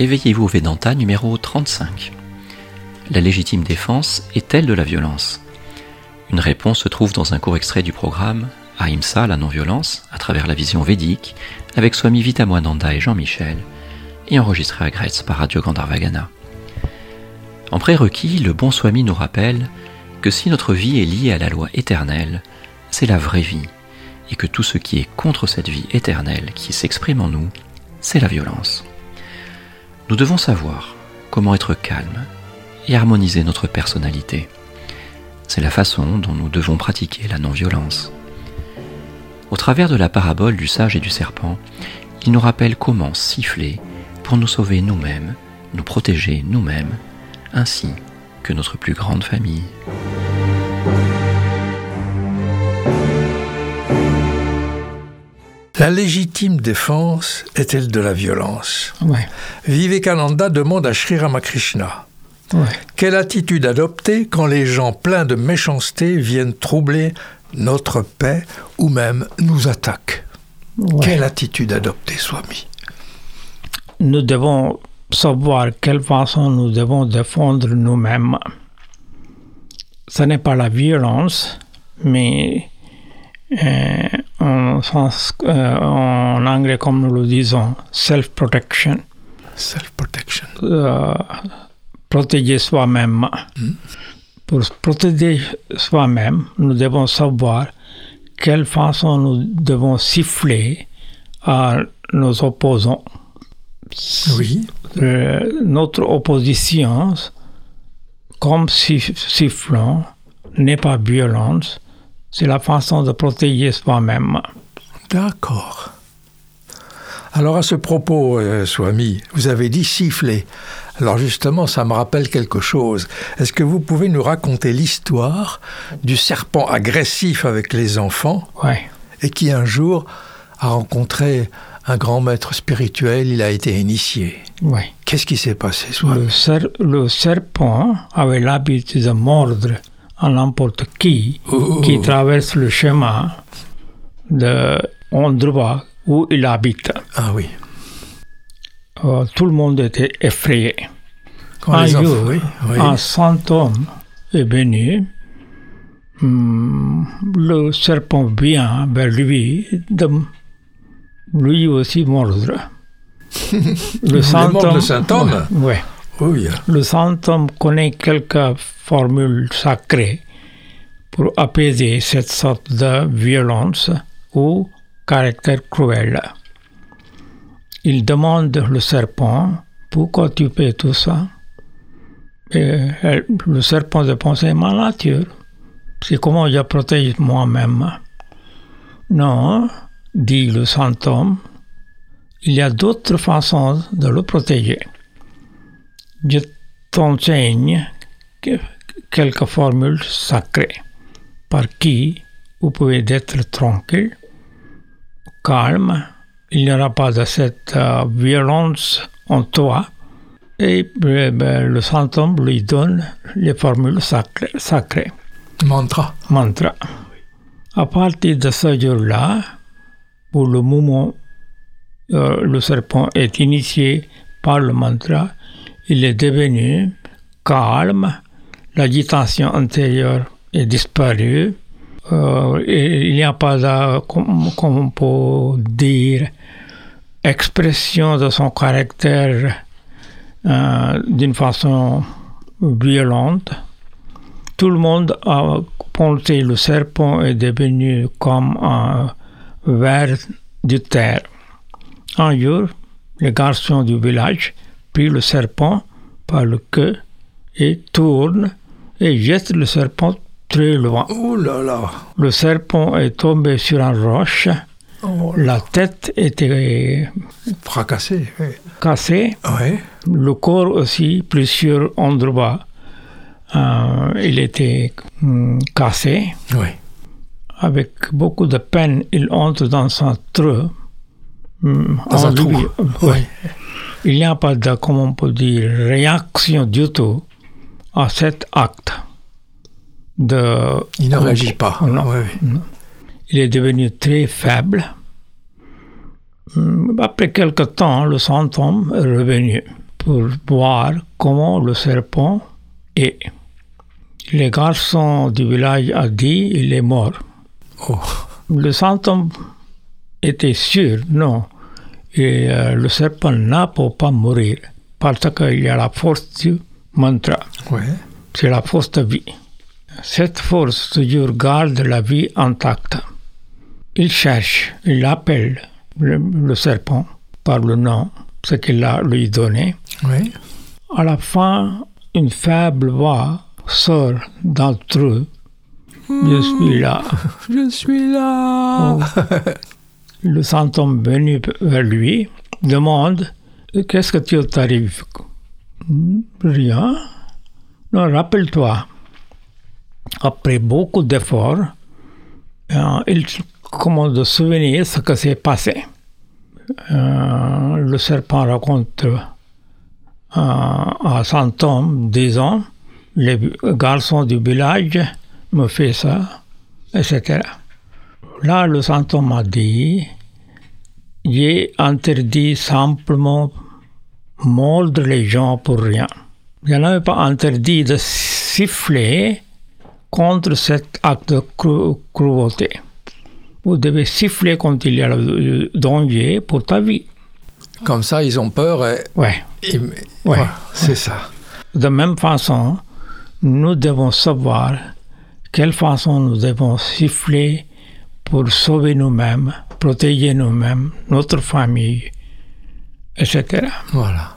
Éveillez-vous Vedanta numéro 35. La légitime défense est-elle de la violence? Une réponse se trouve dans un court extrait du programme Ahimsa, la non-violence, à travers la vision védique, avec Swami Vitamoananda et Jean-Michel, et enregistré à Gretz par Radio Gandharvagana. En prérequis, le bon Swami nous rappelle que si notre vie est liée à la loi éternelle, c'est la vraie vie, et que tout ce qui est contre cette vie éternelle qui s'exprime en nous, c'est la violence. Nous devons savoir comment être calme et harmoniser notre personnalité. C'est la façon dont nous devons pratiquer la non-violence. Au travers de la parabole du sage et du serpent, il nous rappelle comment siffler pour nous sauver nous-mêmes, nous protéger nous-mêmes, ainsi que notre plus grande famille. La légitime défense est-elle de la violence? Ouais. Vivekananda demande à Sri Ramakrishna Ouais. quelle attitude adopter quand les gens pleins de méchanceté viennent troubler notre paix ou même nous attaquent? Ouais. Quelle attitude adopter, Swami? Nous devons savoir quelle façon nous devons défendre nous-mêmes. Ce n'est pas la violence, mais euh, en, sens- euh, en anglais, comme nous le disons, self-protection. Self-protection. euh, protéger soi-même. Pour se protéger soi-même, nous devons savoir quelle façon nous devons siffler à nos opposants. Oui. Euh, notre opposition, comme sif- sifflant, n'est pas violence, c'est la façon de protéger soi-même. D'accord. Alors à ce propos, euh, Swami, vous avez dit siffler. Alors justement, ça me rappelle quelque chose. Est-ce que vous pouvez nous raconter l'histoire du serpent agressif avec les enfants Ouais. et qui un jour a rencontré un grand maître spirituel, il a été initié? Qu'est-ce qui s'est passé, Swami? Le, ser- le serpent avait l'habitude de mordre à n'importe qui qui traverse le chemin de endroit où il habite. Ah oui. Euh, tout le monde était effrayé. Quand un les enfants- jour, oui, oui. un saint homme est venu. Hum, le serpent vient vers lui de lui aussi mordre. le le saint homme Ouais, ouais. Oui. Le saint homme connaît quelques formules sacrées pour apaiser cette sorte de violence ou caractère cruel. Il demande le serpent pourquoi tu fais tout ça? Le serpent répond c'est ma nature. C'est comment je protège moi-même? Non, dit le saint homme, il y a d'autres façons de le protéger. Je t'enseigne que- quelques formules sacrées par qui vous pouvez être tranquille, calme, il n'y aura pas de cette euh, violence en toi. Et euh, ben, le saint homme lui donne les formules sacrées, sacrées Mantra. mantra. À partir de ce jour-là, pour le moment euh, le serpent est initié par le mantra, il est devenu calme, l'agitation intérieure est disparue, euh, il n'y a pas de, comme, on peut dire, expression de son caractère euh, d'une façon violente tout le monde a pensé le serpent est devenu comme un ver de terre. Un jour, les garçons du village prirent le serpent par le queue et tournent et jettent le serpent très loin. Oh là là. Le serpent est tombé sur une roche. Oh, La tête était fracassé. Oui. cassée. Oui. Le corps aussi, plusieurs endroits, euh, il était hum, cassé. Oui. Avec beaucoup de peine, il entre dans un trou. hum, Dans un trou. Oui. Il n'y a pas de, comment on peut dire, réaction du tout à cet acte. De, Il ne réagit pas. Non. Oui, oui. il est devenu très faible. Hum, Après quelque temps, le homme est revenu. pour voir comment le serpent est. Les garçons du village a dit il est mort. Oh. Le homme était sûr, non. Et euh, le serpent n'a pas mourir parce qu'il y a la force du mantra. Ouais. C'est la force de vie. Cette force toujours garde la vie intacte. Il cherche, il appelle le, le serpent par le nom, ce qu'il a lui donné. Oui. À la fin, une faible voix sort d'entre eux. Je suis là. Je suis là. Le fantôme venu vers lui demande Qu'est-ce que tu t'arrive Rien. Non, rappelle-toi. Après beaucoup d'efforts, euh, il commence de souvenir ce que s'est passé. Euh, le serpent raconte euh, à Santom, disant, les garçons du village me fait ça, etc. Là, le Santom m'a dit, j'ai interdit simplement mordre les gens pour rien. Je n'avais pas interdit de siffler contre cet acte de cruauté. Vous devez siffler quand il y a le danger pour ta vie. Comme ça, ils ont peur et... Ouais. et- Ouais. C'est ça. De même façon, nous devons savoir quelle façon nous devons siffler pour sauver nous-mêmes, protéger nous-mêmes, notre famille, etc. Voilà.